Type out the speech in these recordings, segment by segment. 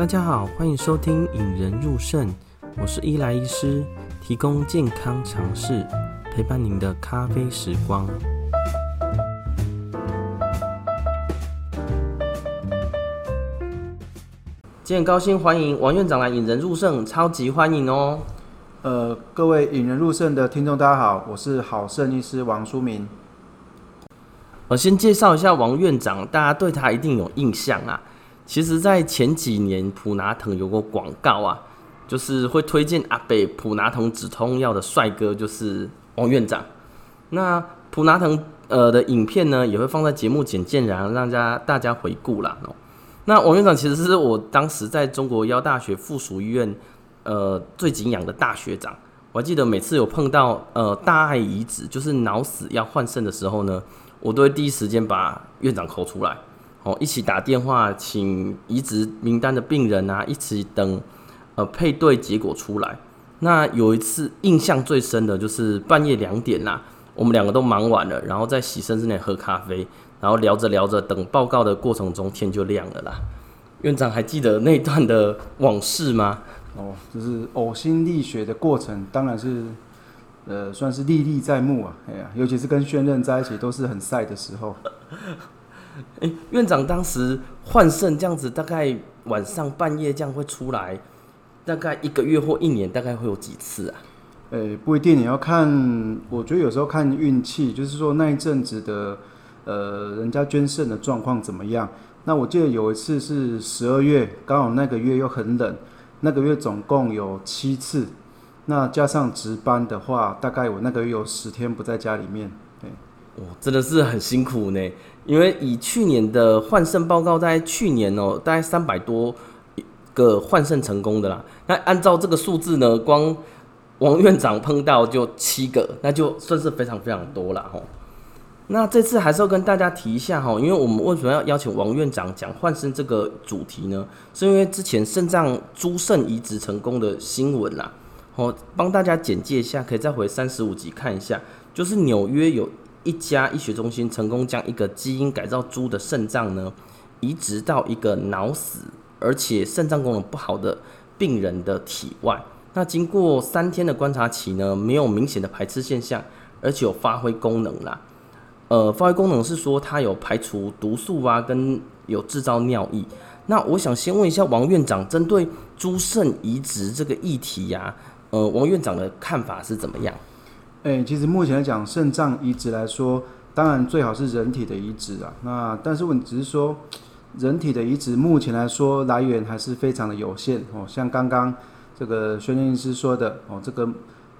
大家好，欢迎收听《引人入胜》，我是伊莱医师，提供健康常识，陪伴您的咖啡时光。今天高兴欢迎王院长来《引人入胜》，超级欢迎哦！呃，各位《引人入胜》的听众，大家好，我是好肾医师王书明。我先介绍一下王院长，大家对他一定有印象啊。其实，在前几年，普拿疼有个广告啊，就是会推荐阿北普拿疼止痛药的帅哥，就是王院长。那普拿疼呃的影片呢，也会放在节目简介然后，让大家大家回顾啦。那王院长其实是我当时在中国医药大学附属医院呃最敬仰的大学长。我还记得每次有碰到呃大碍已止，就是脑死要换肾的时候呢，我都会第一时间把院长 call 出来。哦，一起打电话请移植名单的病人啊，一起等呃配对结果出来。那有一次印象最深的就是半夜两点啦，我们两个都忙完了，然后在洗身之内喝咖啡，然后聊着聊着，等报告的过程中天就亮了啦。院长还记得那段的往事吗？哦，就是呕心沥血的过程，当然是呃算是历历在目啊。哎呀，尤其是跟宣任在一起，都是很晒的时候。欸、院长当时换肾这样子，大概晚上半夜这样会出来，大概一个月或一年，大概会有几次啊？诶、欸，不一定，你要看，我觉得有时候看运气，就是说那一阵子的，呃，人家捐肾的状况怎么样？那我记得有一次是十二月，刚好那个月又很冷，那个月总共有七次，那加上值班的话，大概我那个月有十天不在家里面。哦，真的是很辛苦呢，因为以去年的换肾报告，在去年哦、大概三百多个换肾成功的啦。那按照这个数字呢，光王院长碰到就七个，那就算是非常非常多了吼。那这次还是要跟大家提一下哈，因为我们为什么要邀请王院长讲换肾这个主题呢？是因为之前肾脏猪肾移植成功的新闻啦。哦，帮大家简介一下，可以再回三十五集看一下，就是纽约有。一家医学中心成功将一个基因改造猪的肾脏呢，移植到一个脑死而且肾脏功能不好的病人的体外。那经过三天的观察期呢，没有明显的排斥现象，而且有发挥功能啦。呃，发挥功能是说它有排除毒素啊，跟有制造尿液。那我想先问一下王院长，针对猪肾移植这个议题呀、呃，王院长的看法是怎么样？诶、其实目前来讲，肾脏移植来说，当然最好是人体的移植啊。那但是问题只是说，人体的移植目前来说来源还是非常的有限哦。像刚刚这个宣念医师说的哦，这个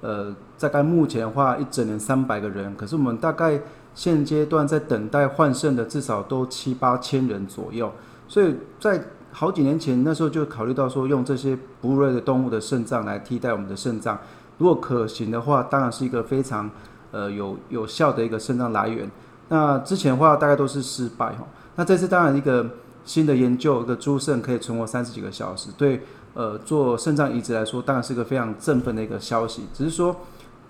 呃，大概目前的话，一整年三百个人，可是我们大概现阶段在等待换肾的至少都七八千人左右。所以在好几年前那时候就考虑到说，用这些哺乳类的动物的肾脏来替代我们的肾脏。如果可行的话，当然是一个非常呃有有效的一个肾脏来源。那之前的话大概都是失败哈。那这次当然一个新的研究，一个猪肾可以存活三十几个小时，对呃做肾脏移植来说，当然是一个非常振奋的一个消息。只是说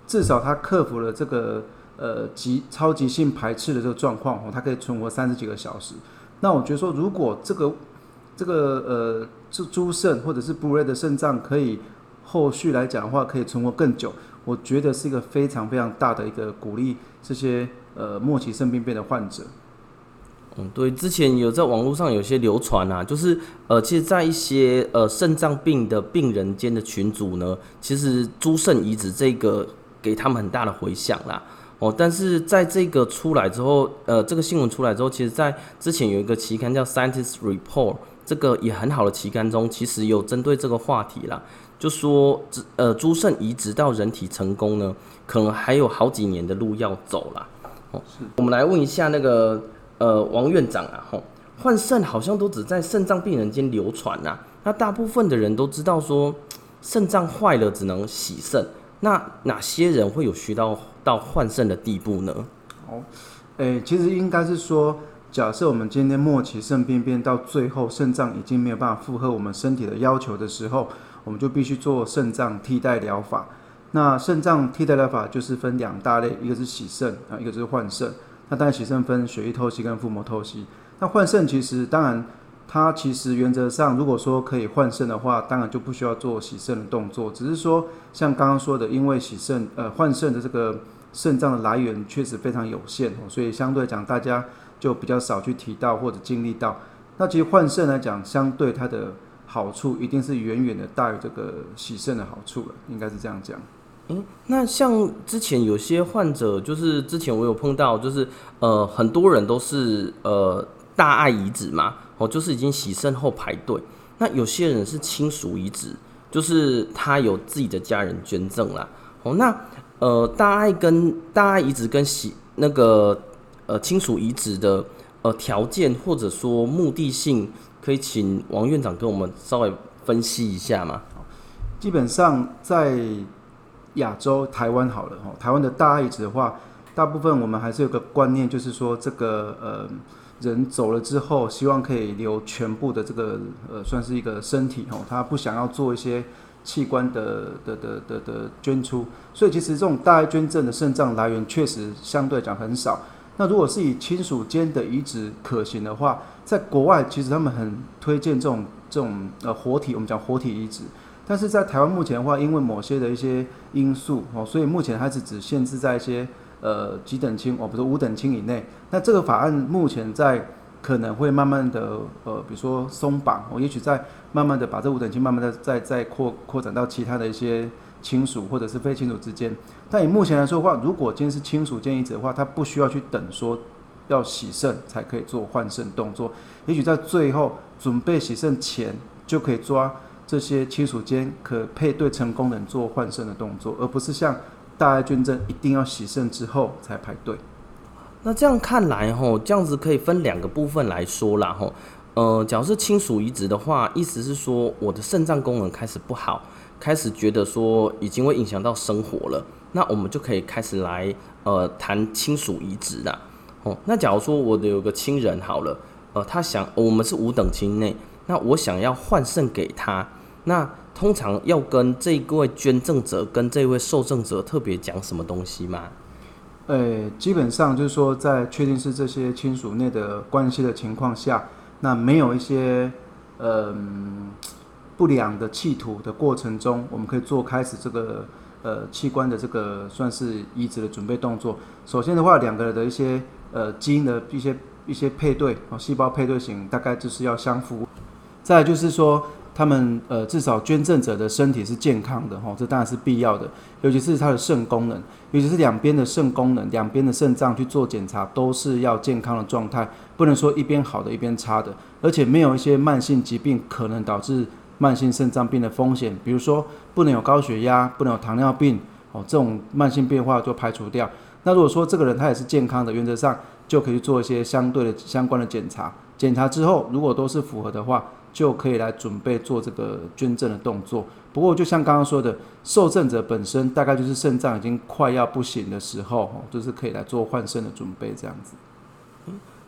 至少它克服了这个呃极超级性排斥的这个状况哦，它可以存活三十几个小时。那我觉得说，如果这个这个呃这猪肾或者是布瑞的肾脏可以。后续来讲的话，可以存活更久，我觉得是一个非常非常大的一个鼓励。这些呃末期肾病变的患者，嗯，对，之前有在网络上有些流传啊，就是呃，其实，在一些呃肾脏病的病人间的群组呢，其实猪肾移植这个给他们很大的回响啦。哦，但是在这个出来之后，呃，这个新闻出来之后，其实，在之前有一个期刊叫《Scientist Report》，这个也很好的期刊中，其实有针对这个话题啦。就说，呃，猪肾移植到人体成功呢，可能还有好几年的路要走啦。哦，是。我们来问一下那个，呃，王院长啊，吼，换肾好像都只在肾脏病人间流传呐。那大部分的人都知道说，肾脏坏了只能洗肾。那哪些人会有需要到换肾的地步呢？哦，诶，其实应该是说，假设我们今天末期肾病变到最后，肾脏已经没有办法负荷我们身体的要求的时候。我们就必须做肾脏替代疗法。那肾脏替代疗法就是分两大类，一个是洗肾啊，一个是换肾。那当然洗肾分血液透析跟腹膜透析。那换肾其实当然它其实原则上如果说可以换肾的话，当然就不需要做洗肾的动作。只是说像刚刚说的，因为洗肾呃换肾的这个肾脏的来源确实非常有限哦，所以相对来讲大家就比较少去提到或者经历到。那其实换肾来讲，相对它的好处一定是远远的大于这个洗肾的好处了，应该是这样讲。嗯，那像之前有些患者，就是之前我有碰到，就是呃很多人都是呃大爱移植嘛，哦，就是已经洗肾后排队。那有些人是亲属移植，就是他有自己的家人捐赠啦。哦，那呃大爱跟大爱移植跟洗那个呃亲属移植的呃条件或者说目的性，可以请王院长跟我们稍微分析一下吗？基本上在亚洲台湾好了哈，台湾的大爱子的话，大部分我们还是有个观念，就是说这个呃人走了之后，希望可以留全部的这个呃算是一个身体哈，他不想要做一些器官的的的的的捐出，所以其实这种大爱捐赠的肾脏来源确实相对讲很少。那如果是以亲属间的移植可行的话，在国外其实他们很推荐这种这种呃活体，我们讲活体移植。但是在台湾目前的话，因为某些的一些因素哦，所以目前还是只限制在一些呃几等亲哦，不是五等亲以内。那这个法案目前在可能会慢慢的呃，比如说松绑哦，也许在慢慢的把这五等亲慢慢的再再扩扩展到其他的一些亲属或者是非亲属之间。但以目前来说的话，如果今天是亲属间移植的话，他不需要去等说要洗肾才可以做换肾动作，也许在最后准备洗肾前就可以抓。这些亲属间可配对成功人做换肾的动作，而不是像大爱捐赠一定要洗肾之后才排队。那这样看来，吼，这样子可以分两个部分来说啦，吼，呃，假如是亲属移植的话，意思是说我的肾脏功能开始不好，开始觉得说已经会影响到生活了，那我们就可以开始来呃谈亲属移植啦。哦，那假如说我的有个亲人好了，呃，他想我们是五等亲内，那我想要换肾给他。那通常要跟这一位捐赠者跟这位受赠者特别讲什么东西吗？呃、基本上就是说，在确定是这些亲属内的关系的情况下，那没有一些嗯、呃、不良的企图的过程中，我们可以做开始这个呃器官的这个算是移植的准备动作。首先的话，两个人的一些呃基因的一些一些配对哦，细胞配对型大概就是要相符。再就是说。他们呃，至少捐赠者的身体是健康的哈，这当然是必要的。尤其是他的肾功能，尤其是两边的肾功能，两边的肾脏去做检查都是要健康的状态，不能说一边好的一边差的，而且没有一些慢性疾病可能导致慢性肾脏病的风险，比如说不能有高血压，不能有糖尿病哦，这种慢性变化就排除掉。那如果说这个人他也是健康的，原则上就可以做一些相对的相关的检查，检查之后如果都是符合的话。就可以来准备做这个捐赠的动作。不过，就像刚刚说的，受赠者本身大概就是肾脏已经快要不行的时候，就是可以来做换肾的准备这样子。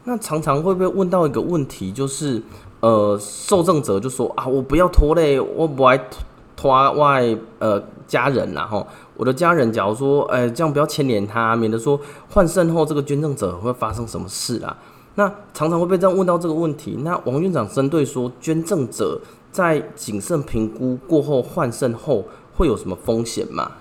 那常常会不会问到一个问题，就是呃，受赠者就说啊，我不要拖累，我不爱拖外呃家人然后我的家人假如说，哎、这样不要牵连他，免得说换肾后这个捐赠者会发生什么事啊？那常常会被这样问到这个问题。那王院长针对说，捐赠者在谨慎评估过后换肾后会有什么风险吗？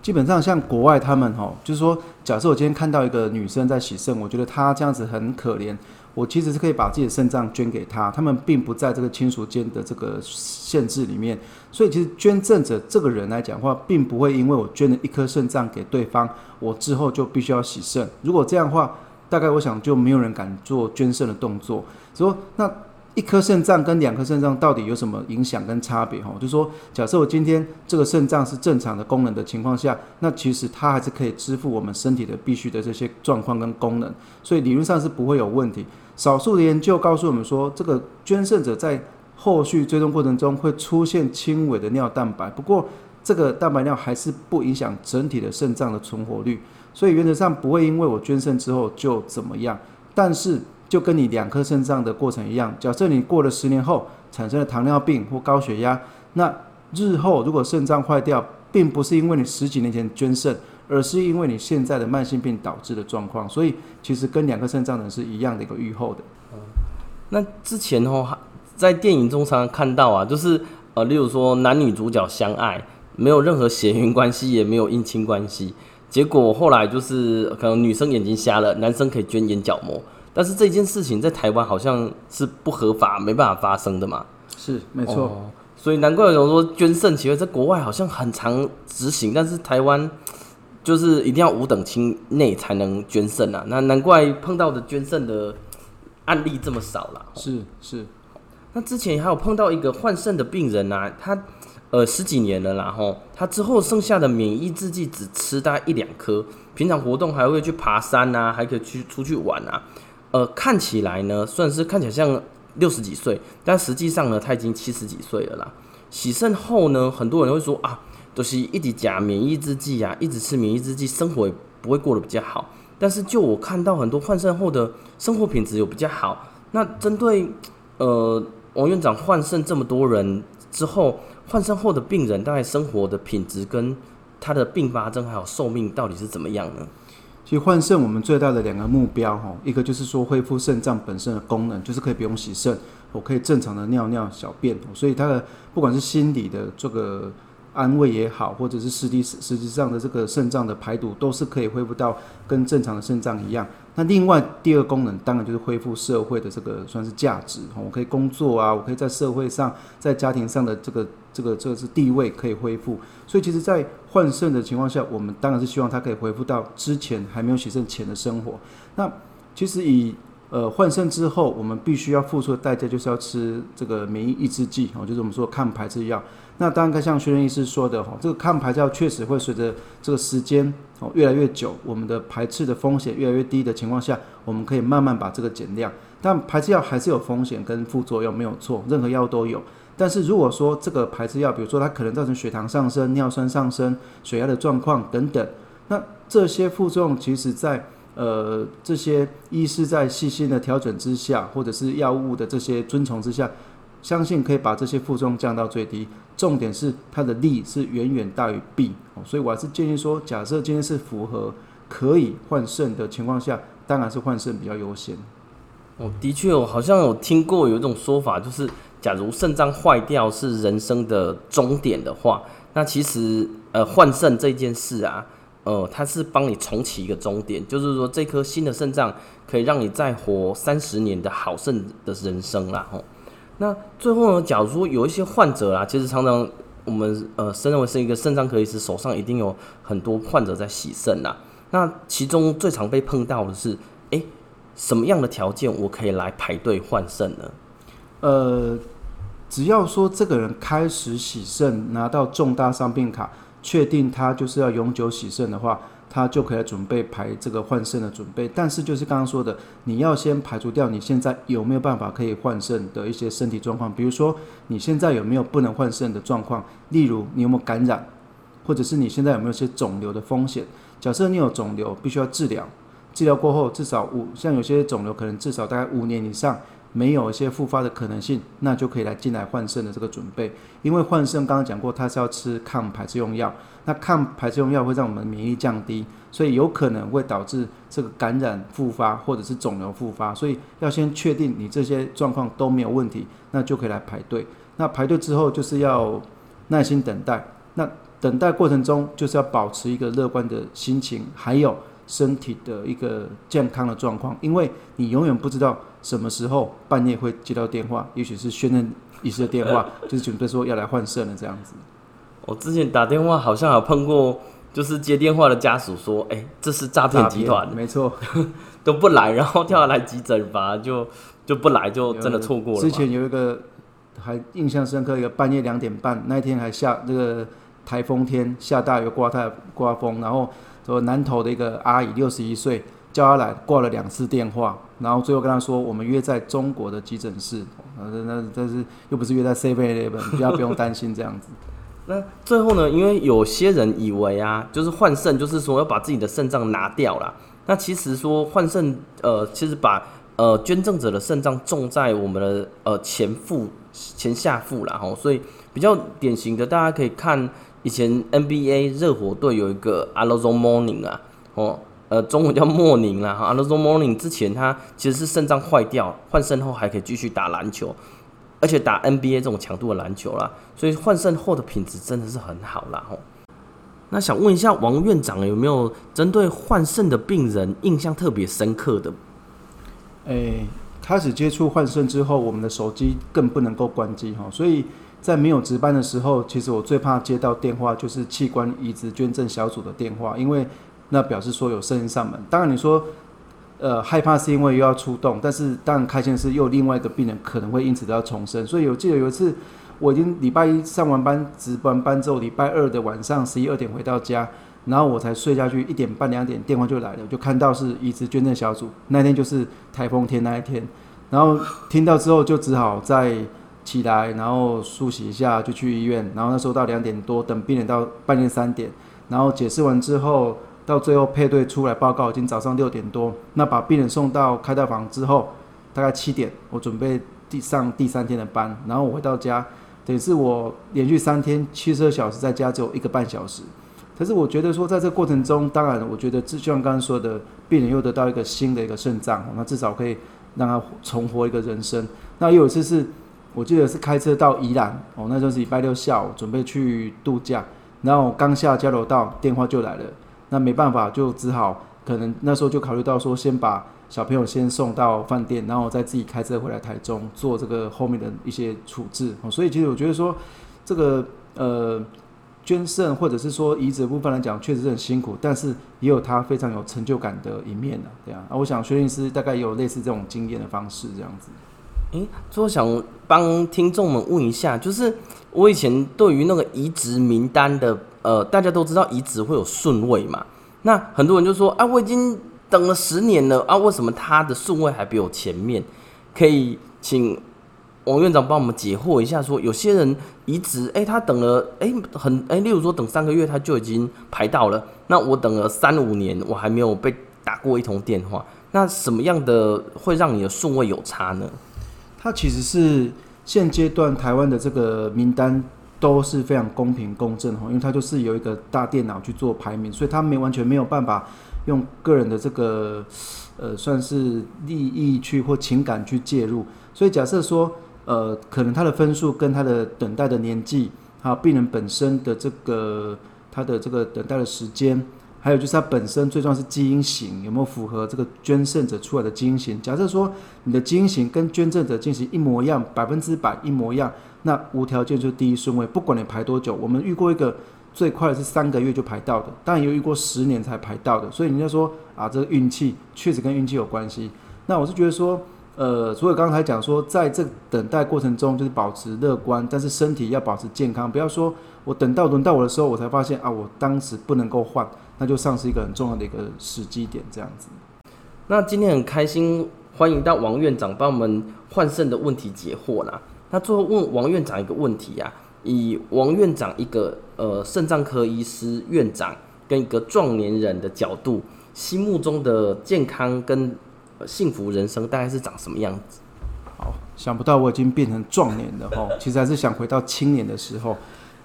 基本上像国外他们哈，就是说，假设我今天看到一个女生在洗肾，我觉得她这样子很可怜，我其实是可以把自己的肾脏捐给她。他们并不在这个亲属间的这个限制里面，所以其实捐赠者这个人来讲的话，并不会因为我捐了一颗肾脏给对方，我之后就必须要洗肾。如果这样的话，大概我想就没有人敢做捐肾的动作。说那一颗肾脏跟两颗肾脏到底有什么影响跟差别？哈，就说假设我今天这个肾脏是正常的功能的情况下，那其实它还是可以支付我们身体的必须的这些状况跟功能，所以理论上是不会有问题。少数的研究告诉我们说，这个捐肾者在后续追踪过程中会出现轻微的尿蛋白，不过这个蛋白尿还是不影响整体的肾脏的存活率。所以原则上不会因为我捐肾之后就怎么样，但是就跟你两颗肾脏的过程一样，假设你过了十年后产生了糖尿病或高血压，那日后如果肾脏坏掉，并不是因为你十几年前捐肾，而是因为你现在的慢性病导致的状况。所以其实跟两颗肾脏的是一样的一个预后的。那之前哦，在电影中常常看到啊，就是呃，例如说男女主角相爱，没有任何血缘关系，也没有姻亲关系，结果后来就是可能女生眼睛瞎了，男生可以捐眼角膜，但是这件事情在台湾好像是不合法，没办法发生的嘛。是，没错。哦，所以难怪有人说捐肾其实在国外好像很常执行，但是台湾就是一定要五等亲内才能捐肾啊。那难怪碰到的捐肾的案例这么少了。是是。那之前还有碰到一个换肾的病人啊，他呃十几年了，然后他之后剩下的免疫制剂只吃大概一两颗，平常活动还会去爬山啊，还可以去出去玩啊，呃看起来呢算是看起来像六十几岁，但实际上呢他已经七十几岁了啦。洗肾后呢，很多人会说啊，都、是一直加免疫制剂啊，一直吃免疫制剂，生活也不会过得比较好。但是就我看到很多换肾后的生活品质有比较好。那针对呃。王院长换肾这么多人之后，换肾后的病人大概生活的品质跟他的并发症还有寿命到底是怎么样呢？其实换肾我们最大的两个目标哈，一个就是说恢复肾脏本身的功能，就是可以不用洗肾，我可以正常的尿尿小便，所以他的不管是心理的这个安慰也好，或者是实际实际上的这个肾脏的排毒，都是可以恢复到跟正常的肾脏一样。那另外第二个功能当然就是恢复社会的这个算是价值，我可以工作啊，我可以在社会上、在家庭上的这个这个这个是地位可以恢复。所以其实，在换肾的情况下，我们当然是希望他可以恢复到之前还没有洗肾前的生活。那其实以呃换肾之后，我们必须要付出的代价就是要吃这个免疫抑制剂哦，就是我们说抗排斥药。那当然，像薛仁医师说的哈，这个抗排斥药确实会随着这个时间哦越来越久，我们的排斥的风险越来越低的情况下，我们可以慢慢把这个减量。但排斥药还是有风险跟副作用，没有错，任何药都有。但是如果说这个排斥药，比如说它可能造成血糖上升、尿酸上升、血压的状况等等，那这些副作用其实在呃这些医师在细心的调整之下，或者是药物的这些遵从之下，相信可以把这些副作用降到最低。重点是它的利是远远大于弊，所以我还是建议说，假设今天是符合可以换肾的情况下，当然是换肾比较优先。哦，的确，我好像有听过有一种说法，就是假如肾脏坏掉是人生的终点的话，那其实呃换肾这件事啊，呃它是帮你重启一个终点，就是说这颗新的肾脏可以让你再活三十年的好肾的人生啦，吼。那最后呢，假如说有一些患者啊，其实常常我们呃，身为是一个肾脏科医师，手上一定有很多患者在洗肾呐。那其中最常被碰到的是，哎，什么样的条件我可以来排队换肾呢？呃，只要说这个人开始洗肾，拿到重大伤病卡，确定他就是要永久洗肾的话。他就可以准备排这个换肾的准备，但是就是刚刚说的，你要先排除掉你现在有没有办法可以换肾的一些身体状况，比如说你现在有没有不能换肾的状况，例如你有没有感染，或者是你现在有没有些肿瘤的风险。假设你有肿瘤，必须要治疗，治疗过后至少五，像有些肿瘤可能至少大概五年以上。没有一些复发的可能性，那就可以来进来换肾的这个准备。因为换肾刚刚讲过，它是要吃抗排斥用药，那抗排斥用药会让我们免疫力降低，所以有可能会导致这个感染复发或者是肿瘤复发。所以要先确定你这些状况都没有问题，那就可以来排队。那排队之后就是要耐心等待。那等待过程中就是要保持一个乐观的心情，还有身体的一个健康的状况，因为你永远不知道。什么时候半夜会接到电话？也许是宣任医师的电话，就是准备说要来换肾了这样子。我之前打电话好像有碰过，就是接电话的家属说：“哎、欸，这是诈骗集团。”没错，都不来，然后跳下来急诊吧，就就不来，就真的错过了。之前有一个还印象深刻，一个半夜两点半那一天还下这个台风天，下大雨刮太刮风，然后说南投的一个阿姨六十一岁。叫她来挂了两次电话，然后最后跟她说，我们约在中国的急诊室，那那但是又不是约在 Seven Eleven，比较不用担心这样子。那最后呢，因为有些人以为啊，就是换肾，就是说要把自己的肾脏拿掉了。那其实说换肾，呃，其实把呃捐赠者的肾脏种在我们的呃前腹前下腹了哈，所以比较典型的，大家可以看以前 NBA 热火队有一个 a l o z o Morning 啊，哦。呃，中文叫莫宁啦，哈 a l o z o Morning 之前他其实是肾脏坏掉，换肾后还可以继续打篮球。而且打 NBA 这种强度的篮球啦，所以换肾后的品质真的是很好啦吼。那想问一下王院长有没有针对换肾的病人印象特别深刻的？诶，开始接触换肾之后，我们的手机更不能够关机哈，所以在没有值班的时候，其实我最怕接到电话就是器官移植捐赠小组的电话，因为那表示说有生意上门。当然你说，呃，害怕是因为又要出动，但是当然开心的是又另外一个病人可能会因此都要重生。所以有记得有一次，我已经礼拜一上完班值完班之后，礼拜二的晚上十一二点回到家。然后我才睡下去，一点半两点电话就来了，就看到是移植捐赠小组。那天就是台风天那一天，然后听到之后就只好在起来，然后梳洗一下就去医院。然后那时候到两点多，等病人到半夜三点，然后解释完之后，到最后配对出来报告已经早上六点多。那把病人送到开刀房之后，大概七点，我准备第上第三天的班。然后我回到家，等于是我连续三天七十二小时在家只有一个半小时。可是我觉得说，在这过程中，当然，我觉得就像刚刚说的，病人又得到一个新的一个肾脏，那至少可以让他重活一个人生。那又有一次是，我记得是开车到宜兰，哦，那就是礼拜六下午，准备去度假，然后刚下交流道，电话就来了。那没办法，就只好可能那时候就考虑到说，先把小朋友先送到饭店，然后再自己开车回来台中做这个后面的一些处置。所以其实我觉得说，这个呃。捐肾或者是说移植的部分来讲，确实是很辛苦，但是也有他非常有成就感的一面呢。对啊，我想薛律师大概也有类似这种经验的方式，这样子。诶、欸，最后想帮听众们问一下，就是我以前对于那个移植名单的，呃，大家都知道移植会有顺位嘛？那很多人就说啊，我已经等了十年了啊，为什么他的顺位还比我前面？可以请。王院长帮我们解惑一下，说有些人移植，哎、欸，他等了，哎、欸，很，哎、欸，例如说等三个月他就已经排到了，那我等了三五年，我还没有被打过一通电话，那什么样的会让你的顺位有差呢？他其实是现阶段台湾的这个名单都是非常公平公正哈，因为他就是有一个大电脑去做排名，所以他没完全没有办法用个人的这个呃算是利益去或情感去介入，所以假设说。呃，可能他的分数跟他的等待的年纪，还有病人本身的这个他的这个等待的时间，还有就是它本身最重要是基因型有没有符合这个捐赠者出来的基因型。假设说你的基因型跟捐赠者进行一模一样，百分之百一模一样，那无条件就是第一顺位，不管你排多久。我们遇过一个最快的是三个月就排到的，当然也有遇过十年才排到的。所以人家说啊，这个运气确实跟运气有关系。那我是觉得说。呃，所以刚才讲说，在这等待过程中，就是保持乐观，但是身体要保持健康，不要说我等到轮到我的时候，我才发现啊，我当时不能够换，那就丧失一个很重要的一个时机点，这样子。那今天很开心，欢迎到王院长帮我们换肾的问题解惑啦。那最后问王院长一个问题啊，以王院长一个呃肾脏科医师院长跟一个壮年人的角度，心目中的健康跟幸福人生大概是长什么样子？好，想不到我已经变成壮年了哈，其实还是想回到青年的时候。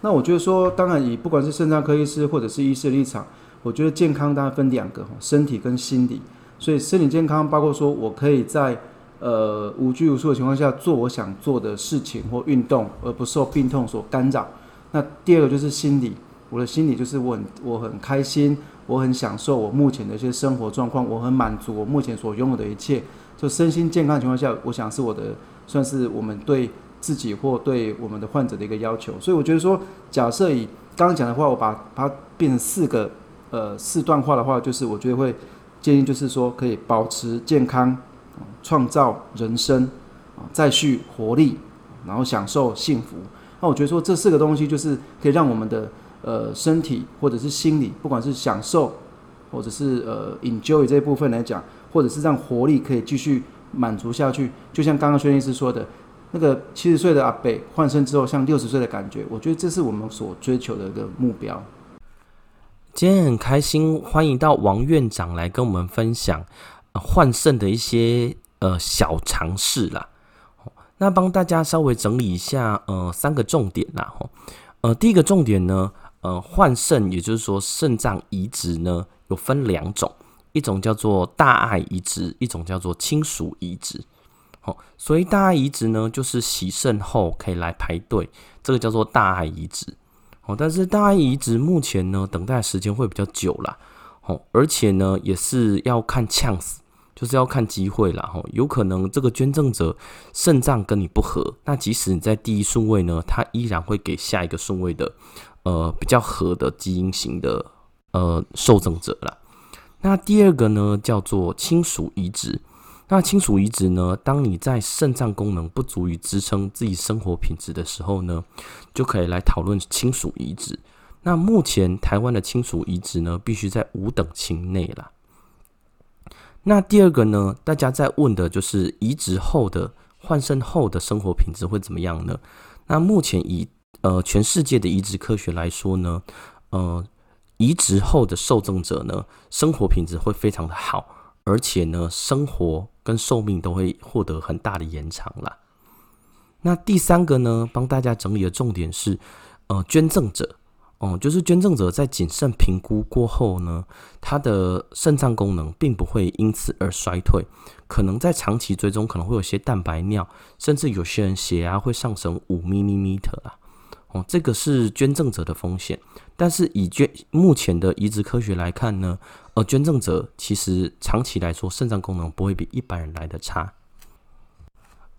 那我觉得说，当然以不管是肾脏科医师或者是医师立场，我觉得健康当然分两个，身体跟心理。所以身体健康包括说我可以在呃无拘无束的情况下做我想做的事情或运动，而不受病痛所干扰。那第二个就是心理，我的心理就是我很我很开心。我很享受我目前的一些生活状况，我很满足我目前所拥有的一切。就身心健康情况下，我想是我的算是我们对自己或对我们的患者的一个要求。所以我觉得说，假设以刚刚讲的话，我把它变成四个呃四段话的话，就是我觉得会建议就是说，可以保持健康，创造人生啊，再续活力，然后享受幸福。那我觉得说这四个东西就是可以让我们的。呃，身体或者是心理，不管是享受，或者是呃 enjoy 这一部分来讲，或者是让活力可以继续满足下去，就像刚刚薛医师说的，那个七十岁的阿伯换肾之后像六十岁的感觉，我觉得这是我们所追求的一个目标。今天很开心，欢迎到王院长来跟我们分享换肾的一些呃小常识啦。那帮大家稍微整理一下，呃，三个重点啦，吼，呃，第一个重点呢。呃，换肾，也就是说肾脏移植呢，有分两种，一种叫做大爱移植，一种叫做亲属移植。好，所以大爱移植呢，就是洗肾后可以来排队，这个叫做大爱移植。哦，但是大爱移植目前呢，等待时间会比较久啦。哦，而且呢，也是要看呛死就是要看机会啦。吼，有可能这个捐赠者肾脏跟你不合，那即使你在第一顺位呢，他依然会给下一个顺位的，呃，比较合的基因型的呃受赠者啦。那第二个呢，叫做亲属移植。那亲属移植呢，当你在肾脏功能不足以支撑自己生活品质的时候呢，就可以来讨论亲属移植。那目前台湾的亲属移植呢，必须在五等亲内啦。那第二个呢，大家在问的就是移植后的换肾后的生活品质会怎么样呢？那目前以呃全世界的移植科学来说呢，呃，移植后的受赠者呢，生活品质会非常的好，而且呢，生活跟寿命都会获得很大的延长啦。那第三个呢，帮大家整理的重点是，呃，捐赠者。哦，就是捐赠者在谨慎评估过后呢，他的肾脏功能并不会因此而衰退，可能在长期追踪可能会有些蛋白尿，甚至有些人血压会上升五 mm 啊。哦，这个是捐赠者的风险，但是以捐目前的移植科学来看呢，呃，捐赠者其实长期来说肾脏功能不会比一般人来得差。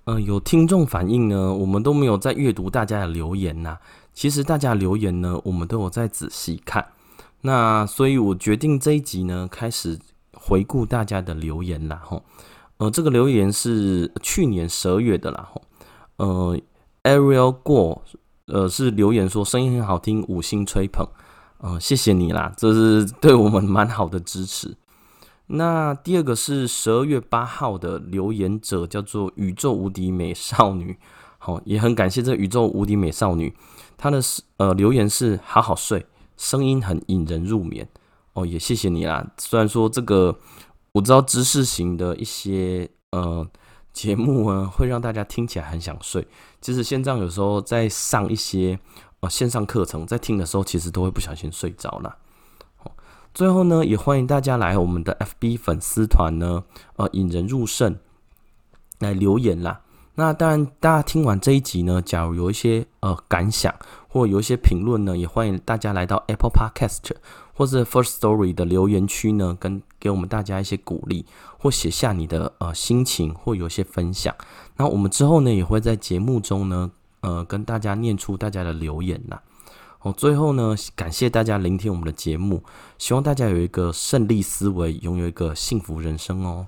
呃，有听众反映呢，我们都没有在阅读大家的留言呐、其实大家留言呢，我们都有在仔细看。那所以我决定这一集呢，开始回顾大家的留言啦。吼，呃，这个留言是去年十二月的啦。吼，呃，Ariel 过，呃，是留言说声音很好听，五星吹捧。呃，谢谢你啦，这是对我们蛮好的支持。那第二个是十二月八号的留言者，叫做宇宙无敌美少女。好，也很感谢这宇宙无敌美少女。他的呃留言是好好睡，声音很引人入眠哦，也谢谢你啦。虽然说这个我知道知识型的一些呃节目啊，会让大家听起来很想睡。其实线上有时候在上一些呃线上课程，在听的时候，其实都会不小心睡着了。最后呢，也欢迎大家来我们的 FB 粉丝团呢，呃引人入胜来留言啦。那当然，大家听完这一集呢，假如有一些呃感想或有一些评论呢，也欢迎大家来到 Apple Podcast 或者 First Story 的留言区呢，跟给我们大家一些鼓励，或写下你的呃心情或有一些分享。那我们之后呢，也会在节目中呢，呃跟大家念出大家的留言啦。哦，最后呢，感谢大家聆听我们的节目，希望大家有一个胜利思维，拥有一个幸福人生哦。